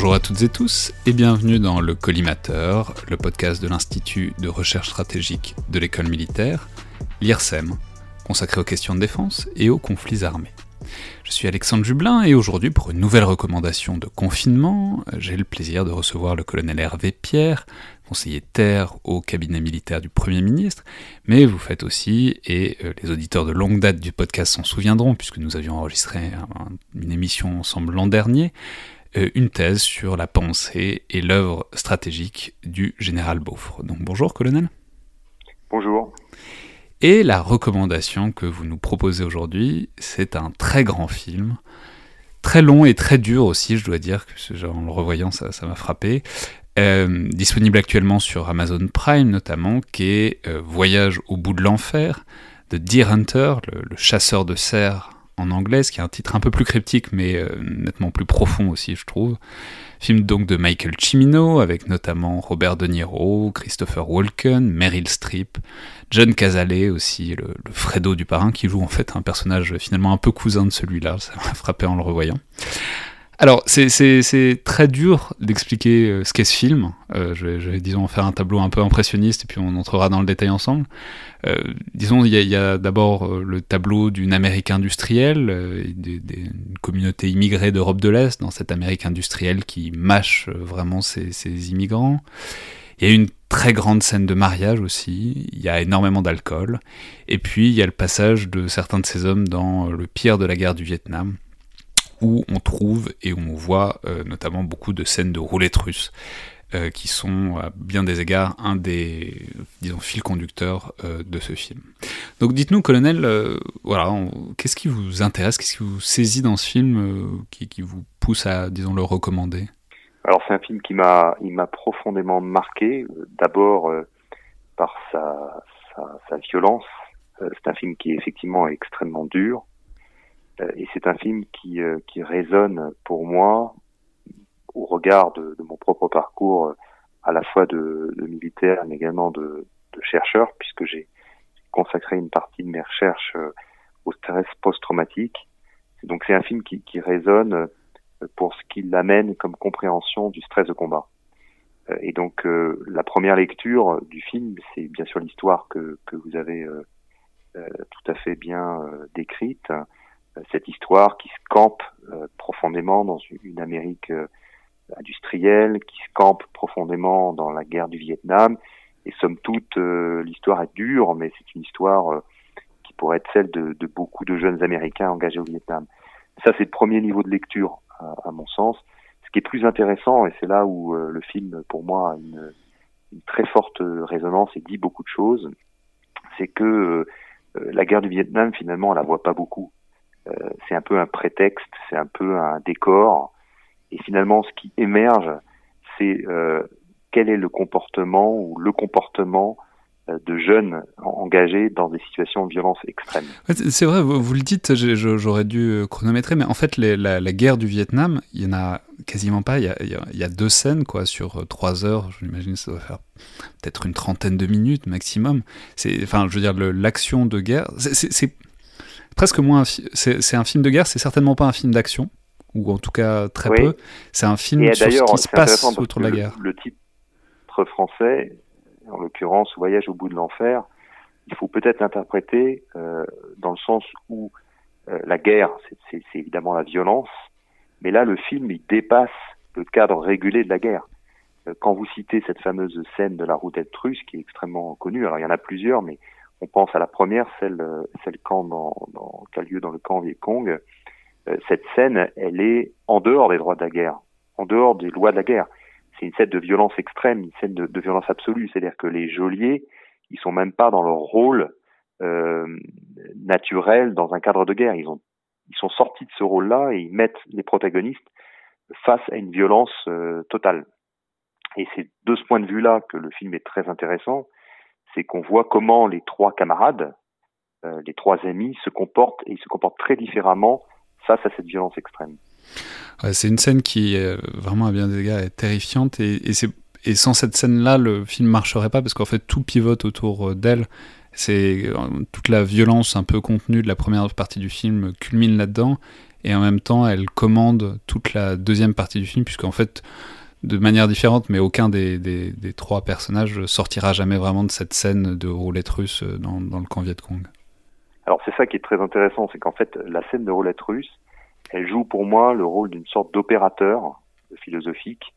Bonjour à toutes et tous et bienvenue dans le Collimateur, le podcast de l'Institut de recherche stratégique de l'école militaire, l'IRSEM, consacré aux questions de défense et aux conflits armés. Je suis Alexandre Jublin et aujourd'hui, pour une nouvelle recommandation de confinement, j'ai le plaisir de recevoir le colonel Hervé Pierre, conseiller terre au cabinet militaire du Premier ministre, mais vous faites aussi, et euh, les auditeurs de longue date du podcast s'en souviendront, puisque nous avions enregistré une émission ensemble l'an dernier, une thèse sur la pensée et l'œuvre stratégique du général Beaufre. Donc bonjour colonel. Bonjour. Et la recommandation que vous nous proposez aujourd'hui, c'est un très grand film, très long et très dur aussi, je dois dire, que en le revoyant, ça, m'a frappé. Euh, disponible actuellement sur Amazon Prime notamment, qui est euh, Voyage au bout de l'enfer de Deer Hunter, le, chasseur de cerfs en anglais, ce qui est un titre un peu plus cryptique mais euh, nettement plus profond aussi, je trouve. Film donc de Michael Cimino, avec notamment Robert De Niro, Christopher Walken, Meryl Streep, John Cazale aussi, le, le, Fredo du parrain, qui joue en fait un personnage finalement un peu cousin de celui-là, ça m'a frappé en le revoyant. Alors, c'est très dur d'expliquer euh, ce qu'est ce film. Euh, je, vais, disons, faire un tableau un peu impressionniste et puis on entrera dans le détail ensemble. Euh, disons, il y a, d'abord le tableau d'une Amérique industrielle, d'une communauté immigrée d'Europe de l'Est, dans cette Amérique industrielle qui mâche vraiment ses, immigrants. Il y a une très grande scène de mariage aussi, il y a énormément d'alcool, et puis il y a le passage de certains de ces hommes dans le pire de la guerre du Vietnam, où on trouve et où on voit euh, notamment beaucoup de scènes de roulettes russes, euh, qui sont à bien des égards un des disons fils conducteurs euh, de ce film. Donc dites-nous, colonel, voilà, qu'est-ce qui vous intéresse, qu'est-ce qui vous saisit dans ce film, qui, vous pousse à disons le recommander? Alors c'est un film qui m'a il m'a profondément marqué, d'abord par sa, violence. c'est un film qui est effectivement extrêmement dur. Euh, et c'est un film qui, euh, qui résonne pour moi au regard de, de mon propre parcours euh, à la fois de, de militaire mais également de, de chercheur puisque j'ai consacré une partie de mes recherches au stress post-traumatique. Donc c'est un film qui, qui résonne pour ce qu'il amène comme compréhension du stress de combat. Et donc la première lecture du film, c'est bien sûr l'histoire que, que vous avez tout à fait bien décrite, cette histoire qui se campe euh, profondément dans une Amérique euh, industrielle, qui se campe profondément dans la guerre du Vietnam. Et somme toute, euh, l'histoire est dure, mais c'est une histoire qui pourrait être celle de, beaucoup de jeunes Américains engagés au Vietnam. Ça, c'est le premier niveau de lecture, à, mon sens. Ce qui est plus intéressant, et c'est là où le film, pour moi, a une, une, très forte résonance et dit beaucoup de choses, c'est que la guerre du Vietnam, finalement, on la voit pas beaucoup. Euh, c'est un peu un prétexte, c'est un peu un décor. Et finalement, ce qui émerge, c'est euh, quel est le comportement ou le comportement euh, de jeunes engagés dans des situations de violence extrême. C'est vrai, vous, le dites, j'aurais dû chronométrer, mais en fait, la, guerre du Vietnam, il y en a quasiment pas. Il y a, deux scènes quoi sur trois heures. J'imagine que ça doit faire peut-être une trentaine de minutes maximum. Enfin, je veux dire, l'action de guerre, c'est presque moins. C'est un film de guerre, c'est certainement pas un film d'action, ou en tout cas très peu. C'est un film sur ce qui se passe autour de la guerre. Le, titre français, en l'occurrence Voyage au bout de l'enfer, il faut peut-être l'interpréter dans le sens où la guerre, c'est évidemment la violence, mais là, le film, il dépasse le cadre régulé de la guerre. Quand vous citez cette fameuse scène de la routette russe, qui est extrêmement connue, alors il y en a plusieurs, mais on pense à la première, celle, celle dans, dans, qui a lieu dans le camp Viet Cong. Cette scène, elle est en dehors des droits de la guerre, en dehors des lois de la guerre c'est une scène de violence extrême, une scène de, violence absolue. C'est-à-dire que les geôliers, ils sont même pas dans leur rôle euh, naturel dans un cadre de guerre. Ils ont, ils sont sortis de ce rôle-là et ils mettent les protagonistes face à une violence euh, totale. Et c'est de ce point de vue-là que le film est très intéressant, c'est qu'on voit comment les trois camarades, euh, les trois amis se comportent et ils se comportent très différemment face à cette violence extrême c'est une scène qui, vraiment à bien des égards, est terrifiante. Et, sans cette scène-là, le film marcherait pas parce qu'en fait, tout pivote autour euh, d'elle. C'est euh, toute la violence un peu contenue de la première partie du film culmine là-dedans. Et en même temps, elle commande toute la deuxième partie du film, puisqu'en fait, de manière différente, mais aucun des, trois personnages sortira jamais vraiment de cette scène de roulette russe dans, le camp Viet Cong. Alors c'est ça qui est très intéressant, c'est qu'en fait la scène de roulette russe, elle joue pour moi le rôle d'une sorte d'opérateur philosophique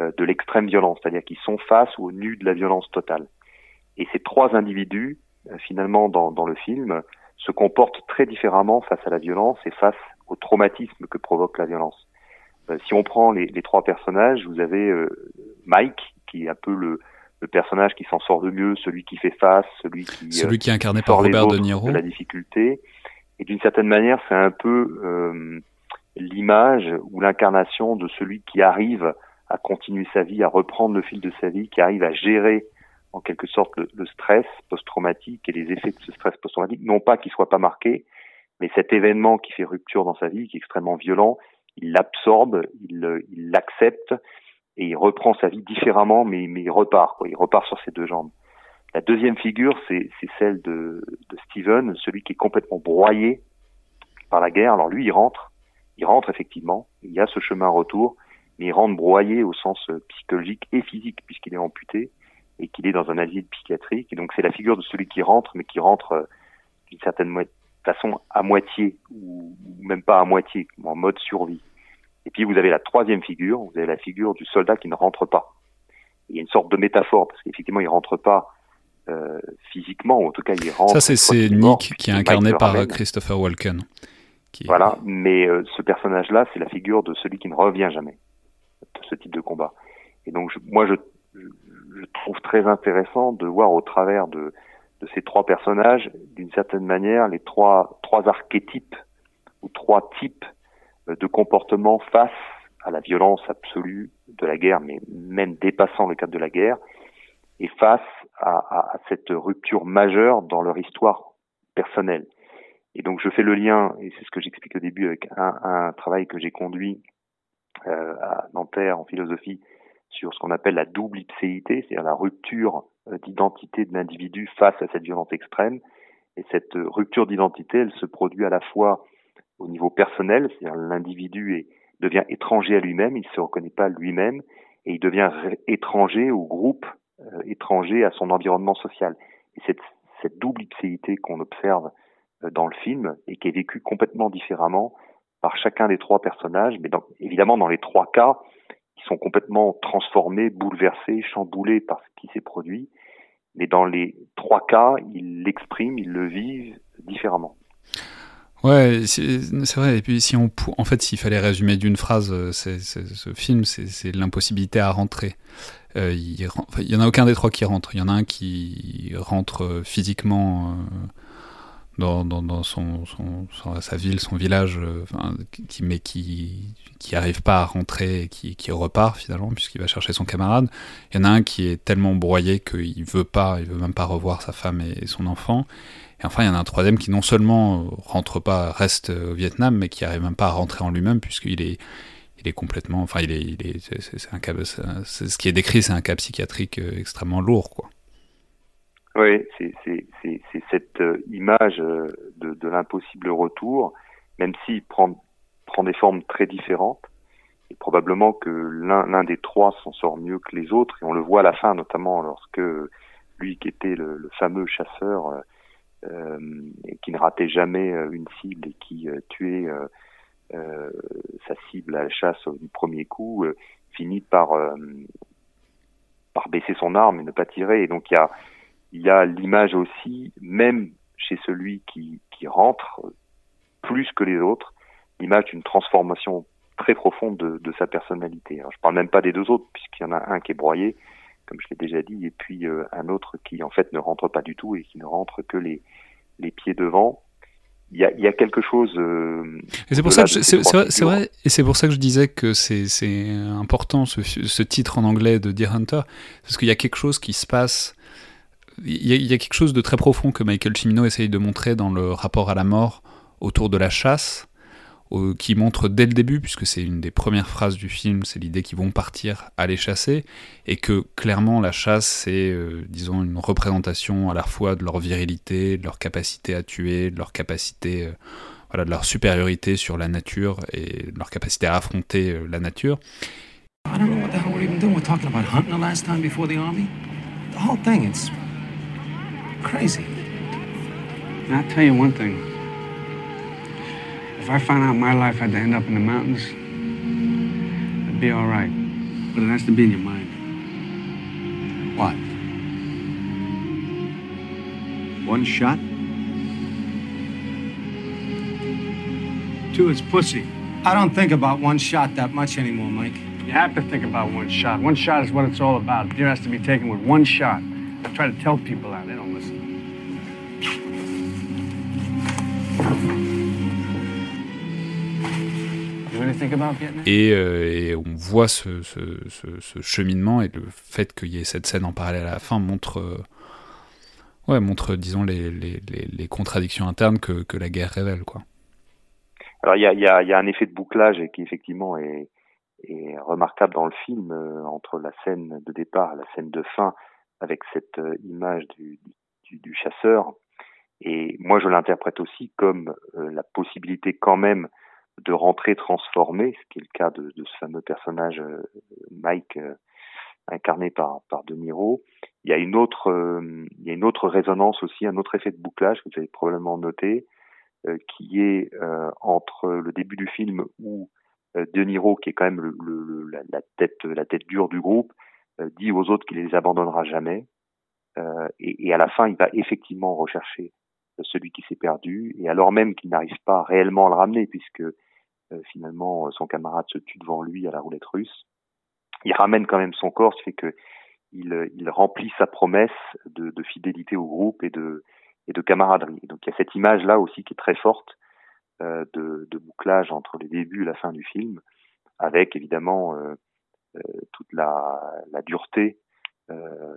euh, de l'extrême violence, c'est-à-dire qu'ils sont face au nu de la violence totale. Et ces trois individus, euh, finalement, dans, le film, se comportent très différemment face à la violence et face au traumatisme que provoque la violence. Euh, si on prend les, les, trois personnages, vous avez Mike, qui est un peu le, le personnage qui s'en sort de mieux, celui qui fait face, celui qui celui qui est incarné par Robert De Niro, de la difficulté, et d'une certaine manière, c'est un peu euh, l'image ou l'incarnation de celui qui arrive à continuer sa vie, à reprendre le fil de sa vie, qui arrive à gérer en quelque sorte le, stress post-traumatique et les effets de ce stress post-traumatique, non pas qu'il soit pas marqué, mais cet événement qui fait rupture dans sa vie, qui est extrêmement violent, il l'absorbe, il l'accepte et il reprend sa vie différemment, mais, mais il repart, quoi. il repart sur ses deux jambes. La deuxième figure, c'est celle de, de, Steven, celui qui est complètement broyé par la guerre. Alors lui, il rentre, il rentre effectivement, il y a ce chemin retour, mais il rentre broyé au sens euh, psychologique et physique, puisqu'il est amputé et qu'il est dans un asile psychiatrique. Et donc c'est la figure de celui qui rentre, mais qui rentre euh, d'une certaine façon à moitié, ou même pas à moitié, en mode survie. Et puis vous avez la troisième figure, vous avez la figure du soldat qui ne rentre pas. Il y a une sorte de métaphore, parce qu'effectivement il rentre pas euh, physiquement, ou en tout cas il rentre. Ça, c'est Nick qui est incarné par Christopher Walken. Voilà, mais euh, ce personnage-là, c'est la figure de celui qui ne revient jamais de ce type de combat. Et donc, moi, je, je, trouve très intéressant de voir au travers de, de ces trois personnages, d'une certaine manière, les trois, trois archétypes ou trois types euh, de comportements face à la violence absolue de la guerre, mais même dépassant le cadre de la guerre, et face à, cette rupture majeure dans leur histoire personnelle. Et donc je fais le lien, et c'est ce que j'explique au début avec un, travail que j'ai conduit euh, à Nanterre en philosophie sur ce qu'on appelle la double ipséité, c'est-à-dire la rupture d'identité de l'individu face à cette violence extrême. Et cette rupture d'identité, elle se produit à la fois au niveau personnel, c'est-à-dire l'individu devient étranger à lui-même, il ne se reconnaît pas lui-même, et il devient étranger au groupe euh, étranger à son environnement social. Et cette, cette double ipséité qu'on observe euh, dans le film et qui est vécue complètement différemment par chacun des trois personnages, mais évidemment dans les trois cas, ils sont complètement transformés, bouleversés, chamboulés par ce qui s'est produit, mais dans les trois cas, ils l'expriment, ils le vivent différemment. Ouais, c'est vrai. Et puis, si on, en fait, s'il fallait résumer d'une phrase euh, ce film, c'est l'impossibilité à rentrer. Euh, il, il y en a aucun des trois qui rentre. Il y en a un qui rentre euh, physiquement dans, dans, dans son, son, sa ville, son village, qui, mais qui qui arrive pas à rentrer et qui, qui repart finalement puisqu'il va chercher son camarade. Il y en a un qui est tellement broyé qu'il veut pas, il veut même pas revoir sa femme et son enfant. Et enfin, il y en a un troisième qui non seulement euh, rentre pas, reste au Vietnam, mais qui arrive même pas à rentrer en lui-même, puisqu'il est, il est complètement, enfin, il est, il est, c'est un cas, ce qui est décrit, c'est un cas psychiatrique euh, extrêmement lourd, quoi. Oui, c'est cette euh, image de, de l'impossible retour, même s'il prend, prend des formes très différentes. Et probablement que l'un des trois s'en sort mieux que les autres, et on le voit à la fin, notamment lorsque lui qui était le, fameux chasseur euh, et qui ne ratait jamais une cible et qui tuait sa cible à la chasse du premier coup, finit par par baisser son arme et ne pas tirer. Et donc il y a il y a l'image aussi, même chez celui qui, qui rentre, plus que les autres, l'image d'une transformation très profonde de, de sa personnalité. Alors, je parle même pas des deux autres, puisqu'il y en a un qui est broyé, comme je l'ai déjà dit, et puis euh, un autre qui en fait ne rentre pas du tout et qui ne rentre que les, les pieds devant. Il y a, il y a quelque chose. Euh, c'est pour ça que c'est vrai, vrai, et c'est pour ça que je disais que c'est important ce, ce, titre en anglais de Deer Hunter, parce qu'il y a quelque chose qui se passe. Il y, a, quelque chose de très profond que Michael Cimino essaye de montrer dans le rapport à la mort autour de la chasse, qui montre dès le début, puisque c'est une des premières phrases du film, c'est l'idée qu'ils vont partir aller chasser, et que clairement la chasse, c'est, euh, disons, une représentation à la fois de leur virilité, de leur capacité à tuer, de leur capacité, euh, voilà, de leur supériorité sur la nature et de leur capacité à affronter euh, la nature. I don't know what the hell we're even doing. We're talking about hunting the last time before the army. The whole crazy. I'll tell you one thing. If I found out my life had to end up in the mountains, it'd be all right. But it has to be in your mind. What? One shot? Two, it's pussy. I don't think about one shot that much anymore, Mike. You have to think about one shot. One shot is what it's all about. Deer has to be taken with one shot. I try to tell people that. They don't listen. Euh, et, on voit ce, cheminement et le fait qu'il y ait cette scène en parallèle à la fin montre, euh, ouais, montre disons, les, les, contradictions internes que, que, la guerre révèle. Quoi. Alors il y a, y, a, y a, un effet de bouclage qui effectivement est, est remarquable dans le film euh, entre la scène de départ et la scène de fin avec cette image du, chasseur. Et moi je l'interprète aussi comme la possibilité quand même de rentrer transformé, ce qui est le cas de, ce fameux personnage euh, Mike euh, incarné par, par De Niro. Il y a une autre, euh, il y a une autre résonance aussi, un autre effet de bouclage que vous avez probablement noté, qui est entre le début du film où De Niro, qui est quand même la, tête, la tête dure du groupe, dit aux autres qu'il les abandonnera jamais, et, et, à la fin, il va effectivement rechercher celui qui s'est perdu, et alors même qu'il n'arrive pas réellement à le ramener, puisque euh, finalement, son camarade se tue devant lui à la roulette russe. Il ramène quand même son corps, ce fait que il, remplit sa promesse de, de, fidélité au groupe et de, et de camaraderie. donc il y a cette image-là aussi qui est très forte euh, de, de, bouclage entre le début et la fin du film, avec évidemment euh, euh toute la, dureté euh,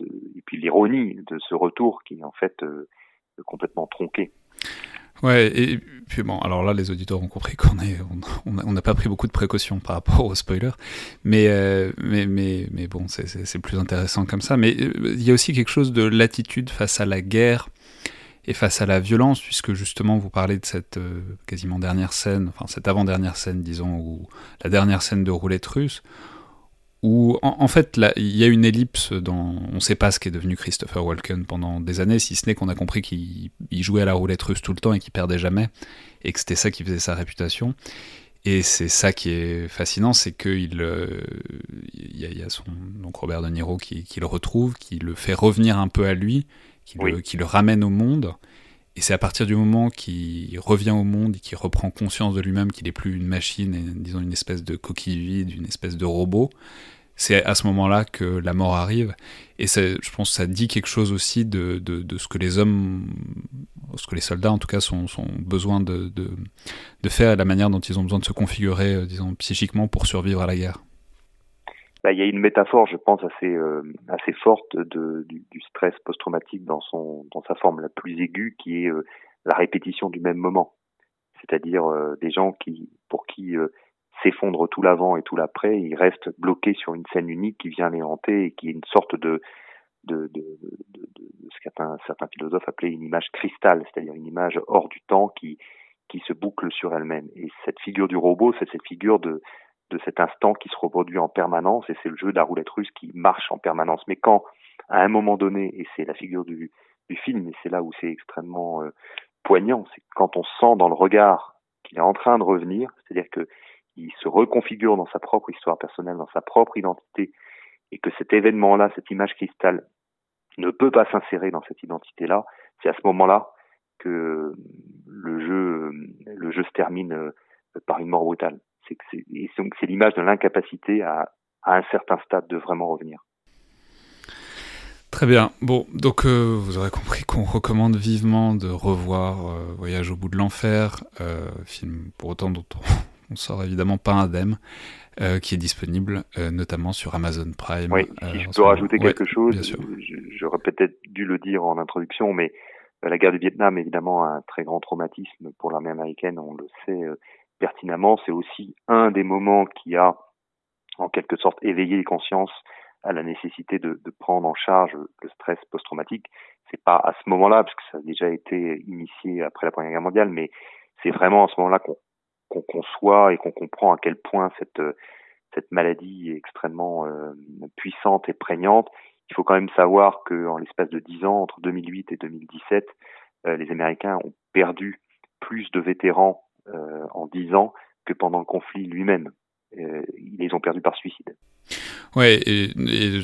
et puis l'ironie de ce retour qui est en fait euh, complètement tronqué. Ouais, et puis bon, alors là, les auditeurs ont compris qu'on est, on n'a pas pris beaucoup de précautions par rapport aux spoilers, mais, euh, mais, mais, mais bon, c'est plus intéressant comme ça. Mais euh, il y a aussi quelque chose de l'attitude face à la guerre et face à la violence, puisque justement vous parlez de cette euh, quasiment dernière scène, enfin cette avant-dernière scène, disons, ou la dernière scène de roulette russe, où en, fait il y a une ellipse dans on ne sait pas ce qu'est devenu Christopher Walken pendant des années si ce n'est qu'on a compris qu'il jouait à la roulette russe tout le temps et qu'il perdait jamais et que c'était ça qui faisait sa réputation. Et c'est ça qui est fascinant c'est qu'il euh, y, a son donc Robert De Niro qui, le retrouve qui le fait revenir un peu à lui qui, le, qui le ramène au monde et c'est à partir du moment qu'il revient au monde et qu'il reprend conscience de lui-même qu'il n'est plus une machine, et, disons une espèce de coquille vide, une espèce de robot, c'est à ce moment-là que la mort arrive. Et je pense que ça dit quelque chose aussi de, de, de, ce que les hommes, ce que les soldats en tout cas, sont, sont besoin de, de, faire et la manière dont ils ont besoin de se configurer, euh, disons, psychiquement pour survivre à la guerre. Bah, il y a une métaphore, je pense, assez, euh, assez forte de, du, du stress post-traumatique dans, son, dans sa forme la plus aiguë, qui est euh, la répétition du même moment. C'est-à-dire des gens qui, pour qui s'effondre tout l'avant et tout l'après, il reste bloqué sur une scène unique qui vient les hanter et qui est une sorte de, de, de, de, de ce qu'un certain philosophe appelait une image cristal, c'est-à-dire une image hors du temps qui, qui se boucle sur elle-même. Et cette figure du robot, c'est cette figure de, de cet instant qui se reproduit en permanence et c'est le jeu de la roulette russe qui marche en permanence. Mais quand à un moment donné, et c'est la figure du, film, et c'est là où c'est extrêmement euh, poignant, c'est quand on sent dans le regard qu'il est en train de revenir, c'est-à-dire que il se reconfigure dans sa propre histoire personnelle, dans sa propre identité, et que cet événement-là, cette image cristal, ne peut pas s'insérer dans cette identité-là, c'est à ce moment-là que le jeu, le jeu se termine euh, par une mort brutale. C'est c'est l'image de l'incapacité à, à un certain stade de vraiment revenir. Très bien. Bon, donc euh, vous aurez compris qu'on recommande vivement de revoir euh, Voyage au bout de l'enfer, euh, film pour autant dont on, on sort évidemment pas indemne, qui est disponible notamment sur Amazon Prime. Oui, si je peux moment. rajouter quelque Ouais, chose, j'aurais peut-être dû le dire en introduction, mais la guerre du Vietnam, évidemment, un très grand traumatisme pour l'armée américaine, on le sait pertinemment. C'est aussi un des moments qui a, en quelque sorte, éveillé les consciences à la nécessité de, prendre en charge le stress post-traumatique. C'est pas à ce moment-là, parce que ça a déjà été initié après la Première Guerre mondiale, mais c'est vraiment à ce moment-là qu'on conçoit et qu'on comprend à quel point cette maladie est extrêmement euh, puissante et prégnante. Il faut quand même savoir que en l'espace de 10 ans, entre 2008 et 2017, euh, les Américains ont perdu plus de vétérans euh, en 10 ans que pendant le conflit lui-même. Euh, ils les ont perdus par suicide. Ouais, et, et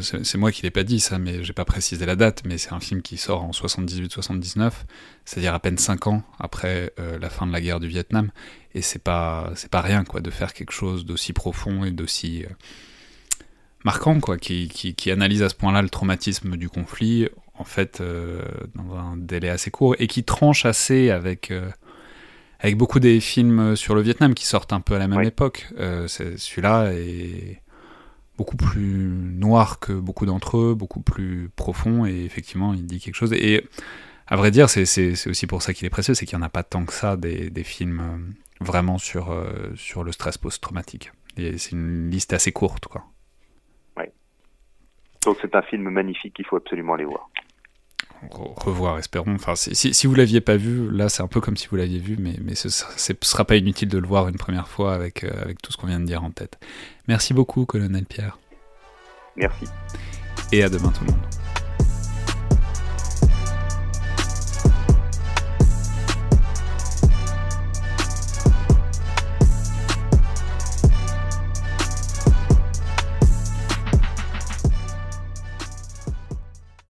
c'est moi qui l'ai pas dit ça, mais j'ai pas précisé la date, mais c'est un film qui sort en 78-79, c'est-à-dire à peine 5 ans après euh, la fin de la guerre du Vietnam, et c'est pas c'est pas rien quoi de faire quelque chose d'aussi profond et d'aussi euh, marquant quoi, qui, qui, qui analyse à ce point-là le traumatisme du conflit, en fait euh, dans un délai assez court et qui tranche assez avec avec beaucoup des films sur le Vietnam qui sortent un peu à la même Oui. époque. Euh, c'est- Celui-là est beaucoup plus noir que beaucoup d'entre eux, beaucoup plus profond, et effectivement, il dit quelque chose. Et à vrai dire, c'est- aussi pour ça qu'il est précieux, c'est qu'il n'y en a pas tant que ça des, des films euh, vraiment sur, euh, sur le stress post-traumatique. Et c'est une liste assez courte, quoi. Donc c'est un film magnifique qu'il faut absolument aller voir. Re- revoir, espérons. Enfin, si, si, si vous l'aviez pas vu, là, c'est un peu comme si vous l'aviez vu, mais, mais ce ce sera pas inutile de le voir une première fois avec, euh, avec tout ce qu'on vient de dire en tête. Merci beaucoup, colonel Pierre, Merci. et à demain tout le monde.